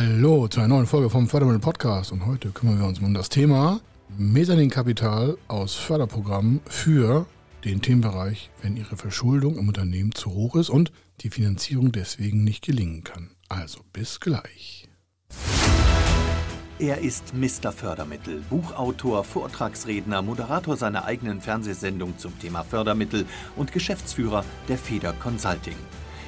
Hallo zu einer neuen Folge vom Fördermittel Podcast und heute kümmern wir uns um das Thema Mezzaninkapital aus Förderprogrammen für den Themenbereich, wenn Ihre Verschuldung im Unternehmen zu hoch ist und die Finanzierung deswegen nicht gelingen kann. Also bis gleich. Er ist Mr. Fördermittel, Buchautor, Vortragsredner, Moderator seiner eigenen Fernsehsendung zum Thema Fördermittel und Geschäftsführer der Feder Consulting.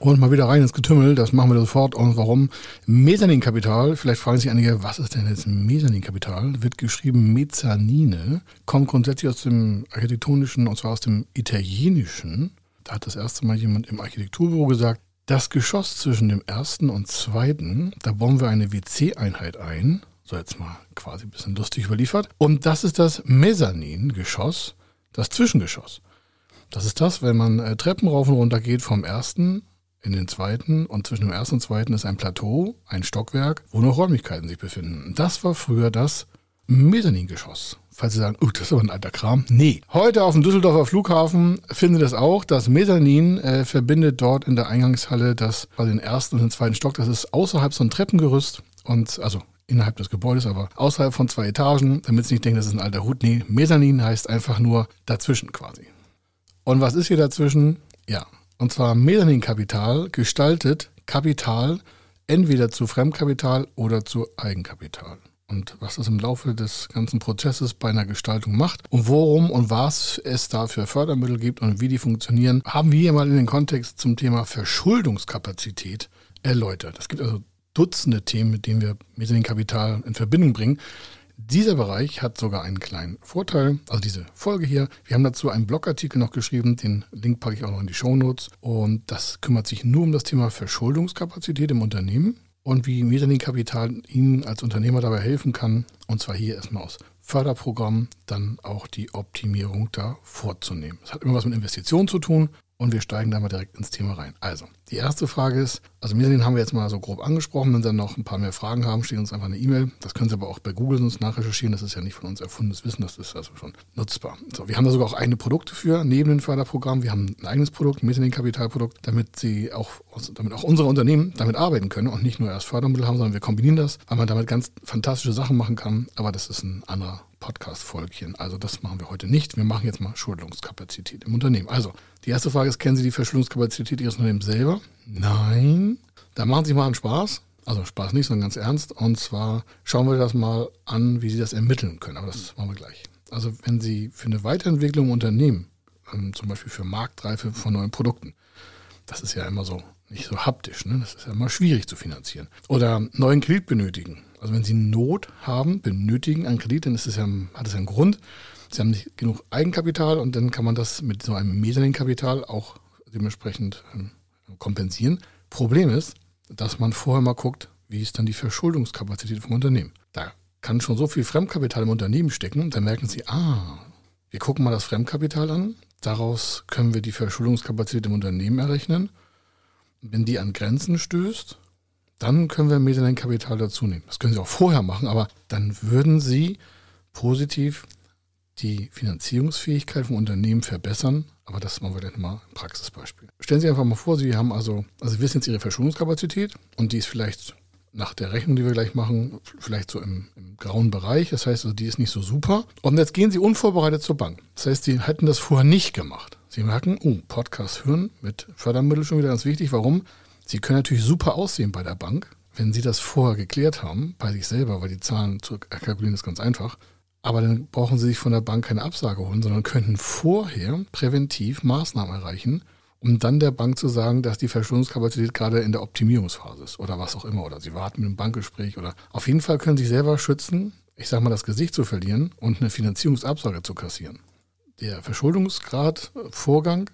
Und mal wieder rein ins Getümmel, das machen wir sofort. Und warum? Mezzaninkapital, vielleicht fragen sich einige, was ist denn jetzt Mezzaninkapital? Wird geschrieben Mezzanine, kommt grundsätzlich aus dem architektonischen, und zwar aus dem italienischen. Da hat das erste Mal jemand im Architekturbüro gesagt, das Geschoss zwischen dem ersten und zweiten, da bauen wir eine WC-Einheit ein. So jetzt mal quasi ein bisschen lustig überliefert. Und das ist das Mezzanin-Geschoss, das Zwischengeschoss. Das ist das, wenn man äh, Treppen rauf und runter geht vom ersten in den zweiten und zwischen dem ersten und zweiten ist ein Plateau, ein Stockwerk, wo noch Räumlichkeiten sich befinden. Das war früher das Mezzaningeschoss. Falls Sie sagen, uh, das ist aber ein alter Kram. Nee. Heute auf dem Düsseldorfer Flughafen finden Sie das auch. Das Mezzanin äh, verbindet dort in der Eingangshalle das, also den ersten und den zweiten Stock. Das ist außerhalb so ein Treppengerüst und, also innerhalb des Gebäudes, aber außerhalb von zwei Etagen, damit Sie nicht denken, das ist ein alter Hut. Nee, Mezzanin heißt einfach nur dazwischen quasi. Und was ist hier dazwischen? Ja, und zwar Mezzaninkapital gestaltet Kapital entweder zu Fremdkapital oder zu Eigenkapital. Und was das im Laufe des ganzen Prozesses bei einer Gestaltung macht und worum und was es da für Fördermittel gibt und wie die funktionieren, haben wir hier mal in den Kontext zum Thema Verschuldungskapazität erläutert. Es gibt also Dutzende Themen, mit denen wir Mezzaninkapital in Verbindung bringen. Dieser Bereich hat sogar einen kleinen Vorteil, also diese Folge hier. Wir haben dazu einen Blogartikel noch geschrieben, den Link packe ich auch noch in die Show Notes. Und das kümmert sich nur um das Thema Verschuldungskapazität im Unternehmen und wie Mezzaninkapital Ihnen als Unternehmer dabei helfen kann. Und zwar hier erstmal aus Förderprogrammen dann auch die Optimierung da vorzunehmen. Das hat immer was mit Investitionen zu tun und wir steigen da mal direkt ins Thema rein. Also, die erste Frage ist, also Mezzanin haben wir jetzt mal so grob angesprochen. Wenn Sie dann noch ein paar mehr Fragen haben, stehen uns einfach eine E-Mail. Das können Sie aber auch bei Google sonst nachrecherchieren. Das ist ja nicht von uns erfundenes Wissen, das ist also schon nutzbar. So, wir haben da sogar auch eigene Produkte für, neben dem Förderprogramm. Wir haben ein eigenes Produkt, ein Mezzanin-Kapitalprodukt, damit Sie auch, damit auch unsere Unternehmen damit arbeiten können und nicht nur erst Fördermittel haben, sondern wir kombinieren das, weil man damit ganz fantastische Sachen machen kann. Aber das ist ein anderer Podcast-Folgchen. Also das machen wir heute nicht. Wir machen jetzt mal Schuldungskapazität im Unternehmen. Also die erste Frage ist, kennen Sie die Verschuldungskapazität Ihres Unternehmens selber? Nein. Da machen Sie mal einen Spaß. Also Spaß nicht, sondern ganz ernst. Und zwar schauen wir das mal an, wie Sie das ermitteln können. Aber das machen wir gleich. Also wenn Sie für eine Weiterentwicklung Unternehmen, ähm, zum Beispiel für Marktreife von neuen Produkten, das ist ja immer so nicht so haptisch, ne? das ist ja immer schwierig zu finanzieren. Oder neuen Kredit benötigen. Also wenn Sie Not haben, benötigen einen Kredit, dann ist es ja, hat es ja einen Grund. Sie haben nicht genug Eigenkapital und dann kann man das mit so einem Mezzaninkapital auch dementsprechend ähm, kompensieren. Problem ist, dass man vorher mal guckt, wie ist dann die Verschuldungskapazität vom Unternehmen. Da kann schon so viel Fremdkapital im Unternehmen stecken, dann merken Sie, ah, wir gucken mal das Fremdkapital an, daraus können wir die Verschuldungskapazität im Unternehmen errechnen. Wenn die an Grenzen stößt, dann können wir Mezzaninkapital dazu nehmen. Das können Sie auch vorher machen, aber dann würden Sie positiv die Finanzierungsfähigkeit vom Unternehmen verbessern. Aber das machen wir dann mal im Praxisbeispiel. Stellen Sie einfach mal vor, Sie haben also, also Sie wissen jetzt Ihre Verschuldungskapazität und die ist vielleicht nach der Rechnung, die wir gleich machen, vielleicht so im, im, grauen Bereich. Das heißt, also die ist nicht so super. Und jetzt gehen Sie unvorbereitet zur Bank. Das heißt, Sie hätten das vorher nicht gemacht. Sie merken, oh, Podcast hören mit Fördermitteln schon wieder ganz wichtig. Warum? Sie können natürlich super aussehen bei der Bank, wenn Sie das vorher geklärt haben, bei sich selber, weil die Zahlen zu kalkulieren ist ganz einfach. Aber dann brauchen Sie sich von der Bank keine Absage holen, sondern könnten vorher präventiv Maßnahmen erreichen, um dann der Bank zu sagen, dass die Verschuldungskapazität gerade in der Optimierungsphase ist oder was auch immer. Oder Sie warten mit einem Bankgespräch oder auf jeden Fall können Sie sich selber schützen, ich sage mal, das Gesicht zu verlieren und eine Finanzierungsabsage zu kassieren. Der Verschuldungsgrad-Vorgang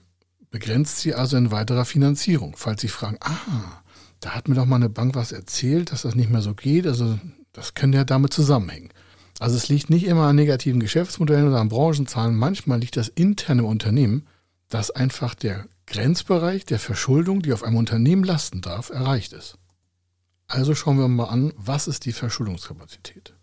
begrenzt sie also in weiterer Finanzierung. Falls Sie fragen, ah, da hat mir doch mal eine Bank was erzählt, dass das nicht mehr so geht, also das könnte ja damit zusammenhängen. Also es liegt nicht immer an negativen Geschäftsmodellen oder an Branchenzahlen, manchmal liegt das intern im Unternehmen, dass einfach der Grenzbereich der Verschuldung, die auf einem Unternehmen lasten darf, erreicht ist. Also schauen wir mal an, was ist die Verschuldungskapazität?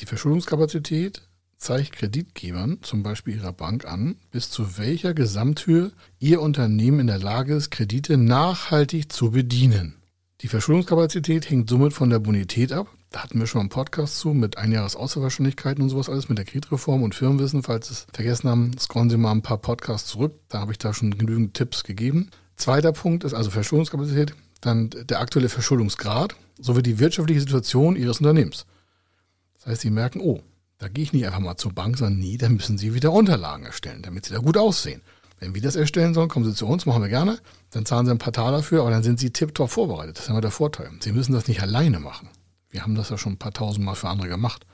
Die Verschuldungskapazität zeigt Kreditgebern, zum Beispiel ihrer Bank, an, bis zu welcher Gesamthöhe ihr Unternehmen in der Lage ist, Kredite nachhaltig zu bedienen. Die Verschuldungskapazität hängt somit von der Bonität ab. Da hatten wir schon einen Podcast zu mit Einjahresauswahlwahrscheinlichkeiten und sowas alles mit der Kreditreform und Firmenwissen. Falls Sie es vergessen haben, scrollen Sie mal ein paar Podcasts zurück. Da habe ich da schon genügend Tipps gegeben. Zweiter Punkt ist also Verschuldungskapazität, dann der aktuelle Verschuldungsgrad sowie die wirtschaftliche Situation Ihres Unternehmens. Das heißt, Sie merken, oh, da gehe ich nicht einfach mal zur Bank, sondern nee, da müssen Sie wieder Unterlagen erstellen, damit Sie da gut aussehen. Wenn wir das erstellen sollen, kommen Sie zu uns, machen wir gerne. Dann zahlen Sie ein paar Taler dafür, aber dann sind Sie tiptop vorbereitet. Das ist immer der Vorteil. Sie müssen das nicht alleine machen. Wir haben das ja schon ein paar tausend Mal für andere gemacht.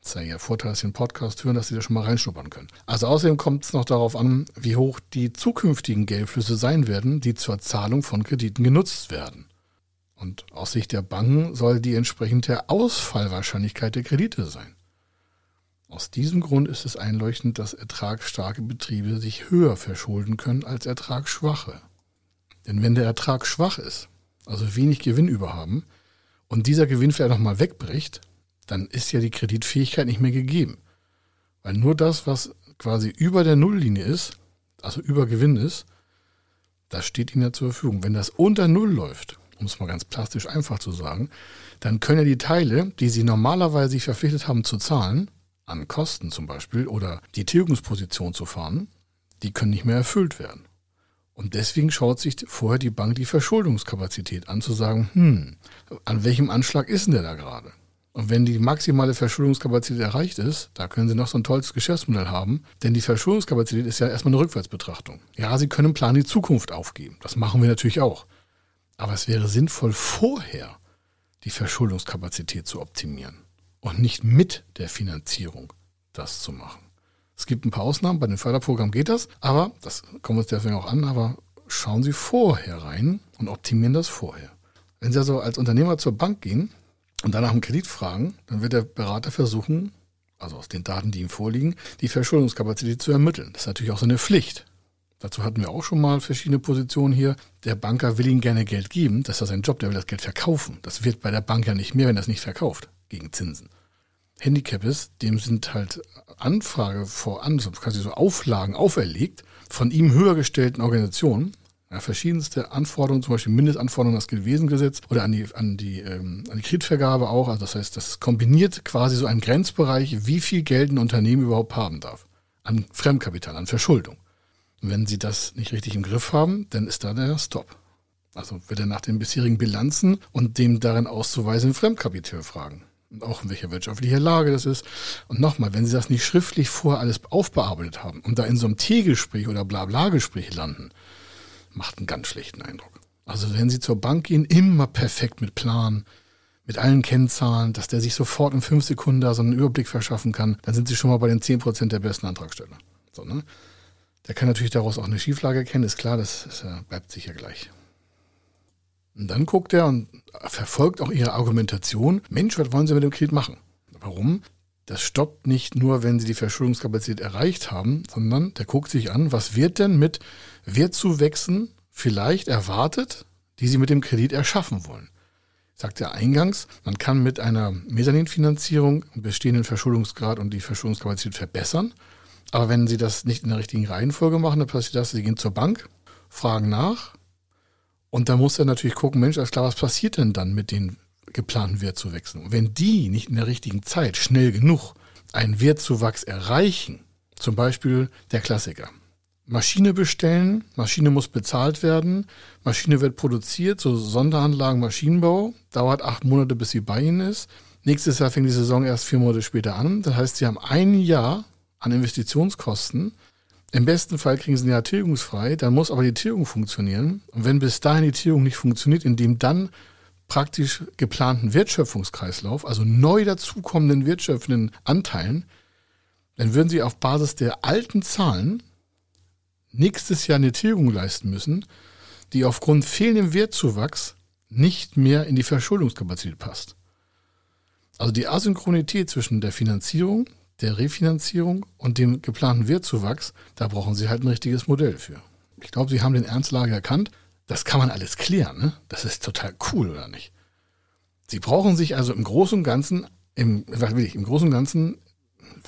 Das ist ja Ihr Vorteil, dass Sie einen Podcast hören, dass Sie da schon mal reinschnuppern können. Also außerdem kommt es noch darauf an, wie hoch die zukünftigen Geldflüsse sein werden, die zur Zahlung von Krediten genutzt werden. Und aus Sicht der Banken soll die entsprechende Ausfallwahrscheinlichkeit der Kredite sein. Aus diesem Grund ist es einleuchtend, dass ertragsstarke Betriebe sich höher verschulden können als ertragsschwache. Denn wenn der Ertrag schwach ist, also wenig Gewinn überhaben, und dieser Gewinn vielleicht nochmal wegbricht, dann ist ja die Kreditfähigkeit nicht mehr gegeben. Weil nur das, was quasi über der Nulllinie ist, also über Gewinn ist, das steht Ihnen ja zur Verfügung. Wenn das unter Null läuft, um es mal ganz plastisch einfach zu sagen, dann können ja die Teile, die Sie normalerweise sich verpflichtet haben zu zahlen, an Kosten zum Beispiel oder die Tilgungsposition zu fahren, die können nicht mehr erfüllt werden. Und deswegen schaut sich vorher die Bank die Verschuldungskapazität an, zu sagen, hm, an welchem Anschlag ist denn der da gerade? Und wenn die maximale Verschuldungskapazität erreicht ist, da können Sie noch so ein tolles Geschäftsmodell haben, denn die Verschuldungskapazität ist ja erstmal eine Rückwärtsbetrachtung. Ja, Sie können Plan die Zukunft aufgeben. Das machen wir natürlich auch. Aber es wäre sinnvoll, vorher die Verschuldungskapazität zu optimieren und nicht mit der Finanzierung das zu machen. Es gibt ein paar Ausnahmen, bei den Förderprogrammen geht das, aber das kommen wir uns deswegen auch an, aber schauen Sie vorher rein und optimieren das vorher. Wenn Sie also als Unternehmer zur Bank gehen und danach einen Kredit fragen, dann wird der Berater versuchen, also aus den Daten, die ihm vorliegen, die Verschuldungskapazität zu ermitteln. Das ist natürlich auch so eine Pflicht. Dazu hatten wir auch schon mal verschiedene Positionen hier. Der Banker will Ihnen gerne Geld geben, das ist sein Job, der will das Geld verkaufen. Das wird bei der Bank ja nicht mehr, wenn er es nicht verkauft, gegen Zinsen. Handicap ist, dem sind halt Anfrage voran, quasi so Auflagen auferlegt von ihm höher gestellten Organisationen. Ja, verschiedenste Anforderungen, zum Beispiel Mindestanforderungen an das Geldwesengesetz oder an die, an die, ähm, an die Kreditvergabe auch. Also das heißt, das kombiniert quasi so einen Grenzbereich, wie viel Geld ein Unternehmen überhaupt haben darf. An Fremdkapital, an Verschuldung. Und wenn Sie das nicht richtig im Griff haben, dann ist da der Stop. Also wird er nach den bisherigen Bilanzen und dem darin auszuweisenden Fremdkapital fragen und auch in welcher wirtschaftlicher Lage das ist. Und nochmal, wenn Sie das nicht schriftlich vorher alles aufbearbeitet haben und da in so einem T-Gespräch oder Blabla-Gespräch landen, macht einen ganz schlechten Eindruck. Also wenn Sie zur Bank gehen, immer perfekt mit Plan, mit allen Kennzahlen, dass der sich sofort in fünf Sekunden da so einen Überblick verschaffen kann, dann sind Sie schon mal bei den zehn Prozent der besten Antragsteller. So, ne? Der kann natürlich daraus auch eine Schieflage erkennen, ist klar, das, das bleibt sicher gleich. Und dann guckt er und verfolgt auch ihre Argumentation. Mensch, was wollen Sie mit dem Kredit machen? Warum? Das stoppt nicht nur, wenn Sie die Verschuldungskapazität erreicht haben, sondern der guckt sich an, was wird denn mit Wertzuwächsen vielleicht erwartet, die Sie mit dem Kredit erschaffen wollen. Sagt er eingangs, man kann mit einer Mezzaninfinanzierung den bestehenden Verschuldungsgrad und die Verschuldungskapazität verbessern. Aber wenn Sie das nicht in der richtigen Reihenfolge machen, dann passiert das, Sie gehen zur Bank, fragen nach, und da muss er natürlich gucken, Mensch, alles klar, was passiert denn dann mit den geplanten Wertzuwächsen? Und wenn die nicht in der richtigen Zeit schnell genug einen Wertzuwachs erreichen, zum Beispiel der Klassiker. Maschine bestellen, Maschine muss bezahlt werden, Maschine wird produziert, so Sonderanlagen, Maschinenbau, dauert acht Monate, bis sie bei Ihnen ist. Nächstes Jahr fängt die Saison erst vier Monate später an. Das heißt, Sie haben ein Jahr an Investitionskosten im besten Fall kriegen sie ein Jahr tilgungsfrei, dann muss aber die Tilgung funktionieren. Und wenn bis dahin die Tilgung nicht funktioniert, in dem dann praktisch geplanten Wertschöpfungskreislauf, also neu dazukommenden wertschöpfenden Anteilen, dann würden sie auf Basis der alten Zahlen nächstes Jahr eine Tilgung leisten müssen, die aufgrund fehlendem Wertzuwachs nicht mehr in die Verschuldungskapazität passt. Also die Asynchronität zwischen der Finanzierung, der Refinanzierung und dem geplanten Wertzuwachs, da brauchen Sie halt ein richtiges Modell für. Ich glaube, Sie haben den Ernstlage erkannt. Das kann man alles klären. Ne? Das ist total cool, oder nicht? Sie brauchen sich also im Großen und Ganzen, im, was will ich, im Großen und Ganzen,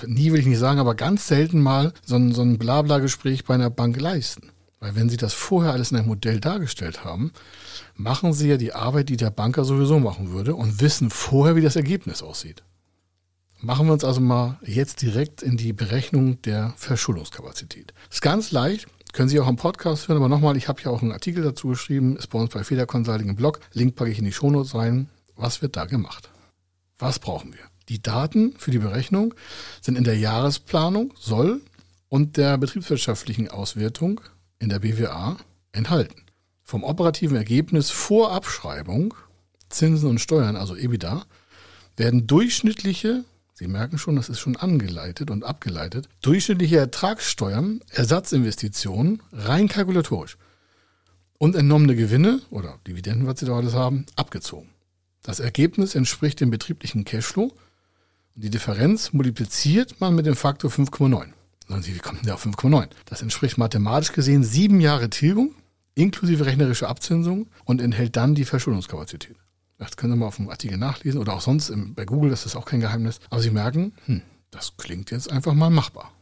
nie will ich nicht sagen, aber ganz selten mal so ein, so ein Blabla-Gespräch bei einer Bank leisten. Weil wenn Sie das vorher alles in einem Modell dargestellt haben, machen Sie ja die Arbeit, die der Banker sowieso machen würde und wissen vorher, wie das Ergebnis aussieht. Machen wir uns also mal jetzt direkt in die Berechnung der Verschuldungskapazität. Ist ganz leicht, können Sie auch am Podcast hören, aber nochmal, ich habe ja auch einen Artikel dazu geschrieben, ist bei uns bei Feder Consulting im Blog. Link packe ich in die Shownotes rein. Was wird da gemacht? Was brauchen wir? Die Daten für die Berechnung sind in der Jahresplanung, Soll und der betriebswirtschaftlichen Auswertung in der BWA enthalten. Vom operativen Ergebnis vor Abschreibung, Zinsen und Steuern, also EBITDA, werden durchschnittliche, Sie merken schon, das ist schon angeleitet und abgeleitet, durchschnittliche Ertragssteuern, Ersatzinvestitionen, rein kalkulatorisch und entnommene Gewinne oder Dividenden, was Sie da alles haben, abgezogen. Das Ergebnis entspricht dem betrieblichen Cashflow und die Differenz multipliziert man mit dem Faktor 5,9. Sagen Sie, wie kommt denn der auf 5,9? Das entspricht mathematisch gesehen sieben Jahre Tilgung inklusive rechnerische Abzinsung und enthält dann die Verschuldungskapazität. Das können Sie mal auf dem Artikel nachlesen oder auch sonst im, bei Google, das ist auch kein Geheimnis. Aber Sie merken, hm, das klingt jetzt einfach mal machbar.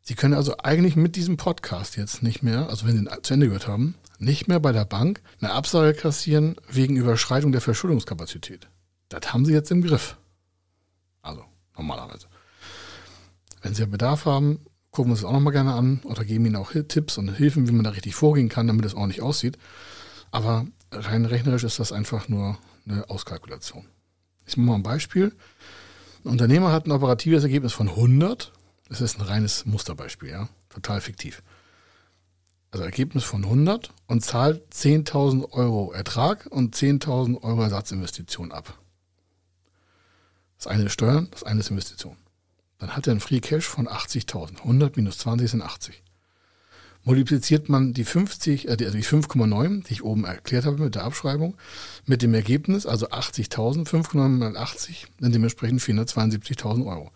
Sie können also eigentlich mit diesem Podcast jetzt nicht mehr, also wenn Sie ihn zu Ende gehört haben, nicht mehr bei der Bank eine Absage kassieren wegen Überschreitung der Verschuldungskapazität. Das haben Sie jetzt im Griff. Also normalerweise. Wenn Sie Bedarf haben, gucken wir uns das auch nochmal gerne an oder geben Ihnen auch Tipps und Hilfen, wie man da richtig vorgehen kann, damit es ordentlich aussieht. Aber rein rechnerisch ist das einfach nur eine Auskalkulation. Ich mache mal ein Beispiel. Ein Unternehmer hat ein operatives Ergebnis von 100. Das ist ein reines Musterbeispiel, ja. Total fiktiv. Also Ergebnis von 100 und zahlt 10.000 Euro Ertrag und 10.000 Euro Ersatzinvestition ab. Das eine ist Steuern, das eine ist Investition dann hat er einen Free Cash von 80.000. 100 minus 20 sind 80. Multipliziert man die 50, äh, also die 5,9, die ich oben erklärt habe mit der Abschreibung, mit dem Ergebnis, also 80.000, 5,9 mal 80, dann dementsprechend 472.000 Euro.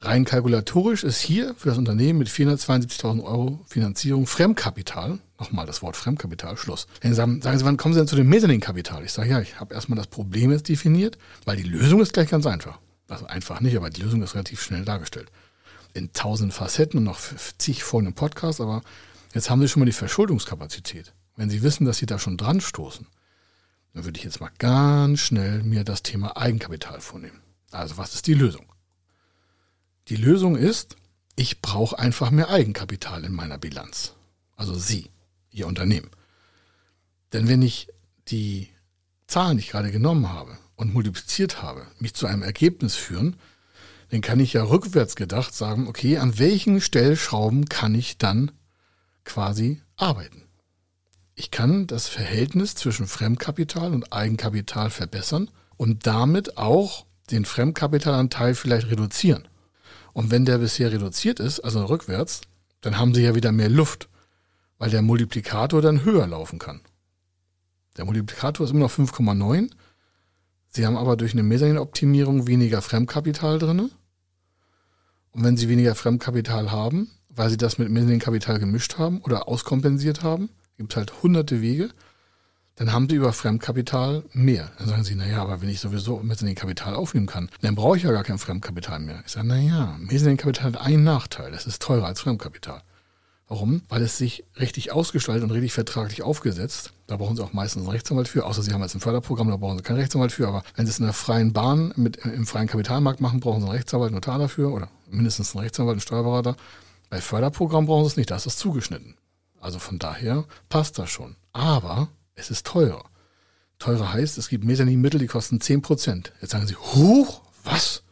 Rein kalkulatorisch ist hier für das Unternehmen mit 472.000 Euro Finanzierung Fremdkapital, nochmal das Wort Fremdkapital, Schluss. Sie sagen, sagen Sie, wann kommen Sie denn zu dem Mezzaninkapital? Ich sage, ja, ich habe erstmal das Problem jetzt definiert, weil die Lösung ist gleich ganz einfach. Also einfach nicht, aber die Lösung ist relativ schnell dargestellt. In tausend Facetten und noch zig folgenden Podcasts, aber jetzt haben Sie schon mal die Verschuldungskapazität. Wenn Sie wissen, dass Sie da schon dran stoßen, dann würde ich jetzt mal ganz schnell mir das Thema Eigenkapital vornehmen. Also was ist die Lösung? Die Lösung ist, ich brauche einfach mehr Eigenkapital in meiner Bilanz. Also Sie, Ihr Unternehmen. Denn wenn ich die Zahlen, die ich gerade genommen habe, und multipliziert habe, mich zu einem Ergebnis führen, dann kann ich ja rückwärts gedacht sagen, okay, an welchen Stellschrauben kann ich dann quasi arbeiten? Ich kann das Verhältnis zwischen Fremdkapital und Eigenkapital verbessern und damit auch den Fremdkapitalanteil vielleicht reduzieren. Und wenn der bisher reduziert ist, also rückwärts, dann haben Sie ja wieder mehr Luft, weil der Multiplikator dann höher laufen kann. Der Multiplikator ist immer noch 5,9 Sie haben aber durch eine Mezzanin-Optimierung weniger Fremdkapital drin. Und wenn Sie weniger Fremdkapital haben, weil Sie das mit Mezzanin-Kapital gemischt haben oder auskompensiert haben, gibt es halt hunderte Wege, dann haben Sie über Fremdkapital mehr. Dann sagen Sie, naja, aber wenn ich sowieso Mezzanin-Kapital aufnehmen kann, dann brauche ich ja gar kein Fremdkapital mehr. Ich sage, naja, Mezzanin-Kapital hat einen Nachteil, es ist teurer als Fremdkapital. Warum? Weil es sich richtig ausgestaltet und richtig vertraglich aufgesetzt. Da brauchen Sie auch meistens einen Rechtsanwalt für, außer Sie haben jetzt ein Förderprogramm, da brauchen Sie keinen Rechtsanwalt für. Aber wenn Sie es in der freien Bahn mit, im freien Kapitalmarkt machen, brauchen Sie einen Rechtsanwalt, einen Notar dafür oder mindestens einen Rechtsanwalt, einen Steuerberater. Bei Förderprogramm brauchen Sie es nicht, da ist es zugeschnitten. Also von daher passt das schon. Aber es ist teurer. Teurer heißt, es gibt Mezzaninmittel, die kosten 10%. Jetzt sagen Sie, huch, was?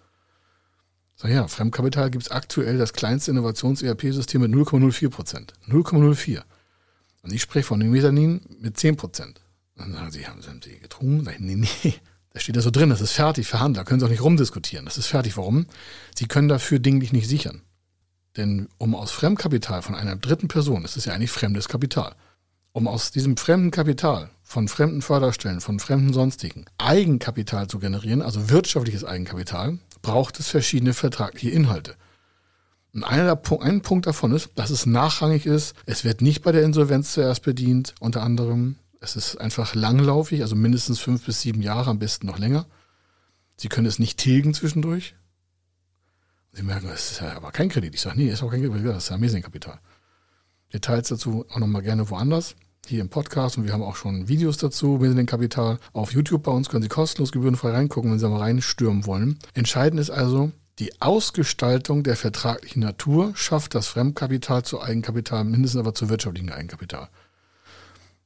Sag ja, Fremdkapital gibt es aktuell das kleinste Innovations-ERP-System mit 0,04 Prozent. 0,04. Und ich spreche von dem Mezzanin mit 10 Prozent. Dann sagen sie, haben Sie getrunken? Sag ich, nee, nee, Da steht ja so drin, das ist fertig für Handler, können Sie auch nicht rumdiskutieren. Das ist fertig. Warum? Sie können dafür dinglich nicht sichern. Denn um aus Fremdkapital von einer dritten Person, das ist ja eigentlich fremdes Kapital, um aus diesem fremden Kapital von fremden Förderstellen, von fremden Sonstigen Eigenkapital zu generieren, also wirtschaftliches Eigenkapital, braucht es verschiedene vertragliche Inhalte. Und einer der, ein Punkt davon ist, dass es nachrangig ist. Es wird nicht bei der Insolvenz zuerst bedient, unter anderem. Es ist einfach langlaufig, also mindestens fünf bis sieben Jahre, am besten noch länger. Sie können es nicht tilgen zwischendurch. Sie merken, das ist ja aber kein Kredit. Ich sage, nee, ist auch kein Kredit, das ist ja Amazing-Kapital. Details dazu auch nochmal gerne woanders, hier im Podcast. Und wir haben auch schon Videos dazu, Amazing-Kapital. Auf YouTube bei uns können Sie kostenlos gebührenfrei reingucken, wenn Sie mal reinstürmen wollen. Entscheidend ist also, die Ausgestaltung der vertraglichen Natur schafft das Fremdkapital zu Eigenkapital, mindestens aber zu wirtschaftlichen Eigenkapital.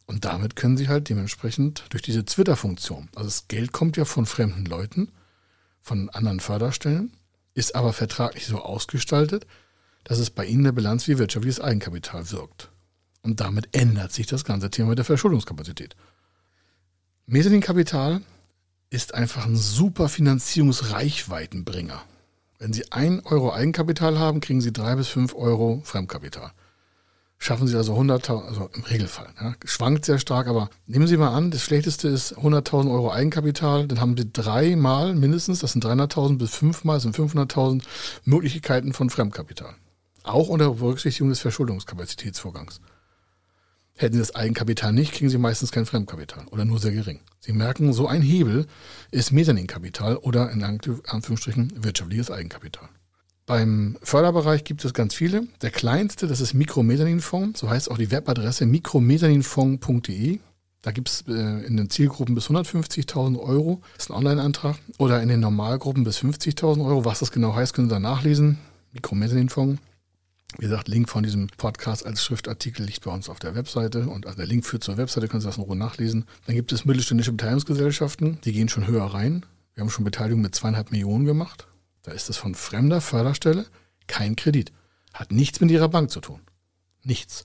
Und damit können sie halt dementsprechend durch diese Twitter-Funktion, also das Geld kommt ja von fremden Leuten, von anderen Förderstellen, ist aber vertraglich so ausgestaltet, dass es bei ihnen in der Bilanz wie wirtschaftliches Eigenkapital wirkt. Und damit ändert sich das ganze Thema der Verschuldungskapazität. Mezzaninkapital ist einfach ein super Finanzierungsreichweitenbringer. Wenn Sie ein Euro Eigenkapital haben, kriegen Sie drei bis fünf Euro Fremdkapital schaffen Sie also 100.000, also im Regelfall. Ja, schwankt sehr stark, aber nehmen Sie mal an, das Schlechteste ist 100.000 Euro Eigenkapital, dann haben Sie dreimal mindestens, das sind 300.000 bis fünfmal, sind 500.000 Möglichkeiten von Fremdkapital. Auch unter Berücksichtigung des Verschuldungskapazitätsvorgangs. Hätten Sie das Eigenkapital nicht, kriegen Sie meistens kein Fremdkapital oder nur sehr gering. Sie merken, so ein Hebel ist Mezzaninkapital oder in Anführungsstrichen wirtschaftliches Eigenkapital. Beim Förderbereich gibt es ganz viele. Der kleinste, das ist Mikromesaninfonds, so heißt auch die Webadresse mikromesaninfonds.de. Da gibt es äh, in den Zielgruppen bis 150.000 Euro, das ist ein Online-Antrag, oder in den Normalgruppen bis 50.000 Euro. Was das genau heißt, können Sie da nachlesen. Mikromesaninfonds. Wie gesagt, Link von diesem Podcast als Schriftartikel liegt bei uns auf der Webseite und also der Link führt zur Webseite, können Sie das in Ruhe nachlesen. Dann gibt es mittelständische Beteiligungsgesellschaften, die gehen schon höher rein. Wir haben schon Beteiligung mit zweieinhalb Millionen gemacht. Da ist es von fremder Förderstelle kein Kredit. Hat nichts mit ihrer Bank zu tun. Nichts.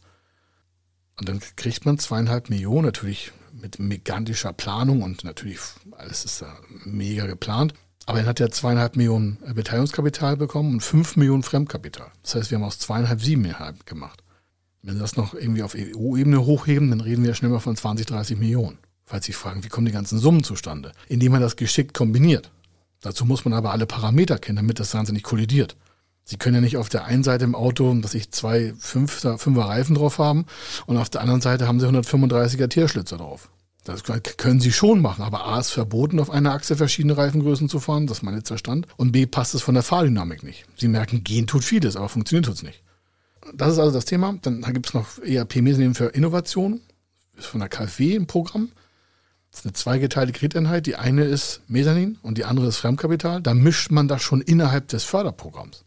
Und dann kriegt man zweieinhalb Millionen, natürlich mit gigantischer Planung und natürlich alles ist da mega geplant. Aber er hat ja zweieinhalb Millionen Beteiligungskapital bekommen und fünf Millionen Fremdkapital. Das heißt, wir haben aus zweieinhalb siebeneinhalb gemacht. Wenn Sie das noch irgendwie auf EU-Ebene hochheben, dann reden wir schnell mal von 20, 30 Millionen. Falls Sie fragen, wie kommen die ganzen Summen zustande? Indem man das geschickt kombiniert. Dazu muss man aber alle Parameter kennen, damit das Ganze nicht kollidiert. Sie können ja nicht auf der einen Seite im Auto, dass ich zwei Fünfer, Fünfer Reifen drauf haben und auf der anderen Seite haben Sie 135er Tierschlitzer drauf. Das können Sie schon machen, aber A ist verboten, auf einer Achse verschiedene Reifengrößen zu fahren, das ist mein letzter Stand. Und B passt es von der Fahrdynamik nicht. Sie merken, gehen tut vieles, aber funktioniert tut's nicht. Das ist also das Thema. Dann gibt es noch ERP-Mechanismen für Innovation. Ist von der KfW ein Programm. Das ist eine zweigeteilte Krediteinheit. Die eine ist Mesanin und die andere ist Fremdkapital. Da mischt man das schon innerhalb des Förderprogramms.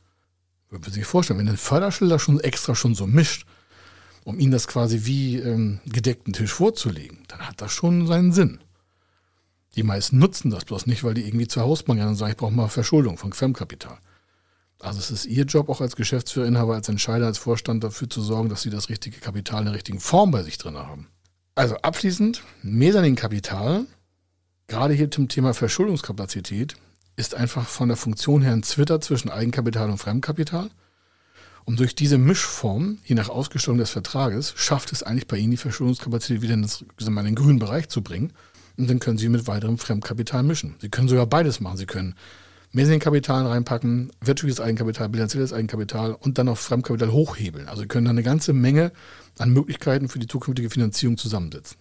Würde man sich vorstellen, wenn ein Förderschilder schon extra schon so mischt, um ihnen das quasi wie ähm, gedeckten Tisch vorzulegen, dann hat das schon seinen Sinn. Die meisten nutzen das bloß nicht, weil die irgendwie zur Hausbank gehen und sagen, ich brauche mal Verschuldung von Fremdkapital. Also es ist ihr Job auch als Geschäftsführer, Inhaber, als Entscheider, als Vorstand dafür zu sorgen, dass sie das richtige Kapital in der richtigen Form bei sich drin haben. Also abschließend, Mesanin-Kapital, gerade hier zum Thema Verschuldungskapazität, ist einfach von der Funktion her ein Zwitter zwischen Eigenkapital und Fremdkapital. Und durch diese Mischform, je nach Ausgestaltung des Vertrages, schafft es eigentlich bei Ihnen die Verschuldungskapazität wieder in, das, in den grünen Bereich zu bringen. Und dann können Sie mit weiterem Fremdkapital mischen. Sie können sogar beides machen. Sie können Mesaninkapital reinpacken, wirtschaftliches Eigenkapital, bilanzielles Eigenkapital und dann auch Fremdkapital hochhebeln. Also Sie können da eine ganze Menge an Möglichkeiten für die zukünftige Finanzierung zusammensetzen.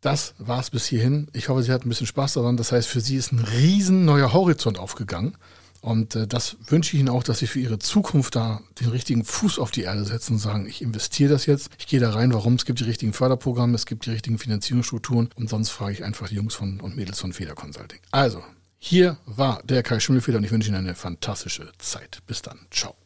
Das war es bis hierhin. Ich hoffe, Sie hatten ein bisschen Spaß daran. Das heißt, für Sie ist ein riesen neuer Horizont aufgegangen. Und äh, das wünsche ich Ihnen auch, dass Sie für Ihre Zukunft da den richtigen Fuß auf die Erde setzen und sagen, ich investiere das jetzt, ich gehe da rein, warum? Es gibt die richtigen Förderprogramme, es gibt die richtigen Finanzierungsstrukturen und sonst frage ich einfach die Jungs von und Mädels von Feder Consulting. Also, hier war der Kai Schimmelfeder und ich wünsche Ihnen eine fantastische Zeit. Bis dann. Ciao.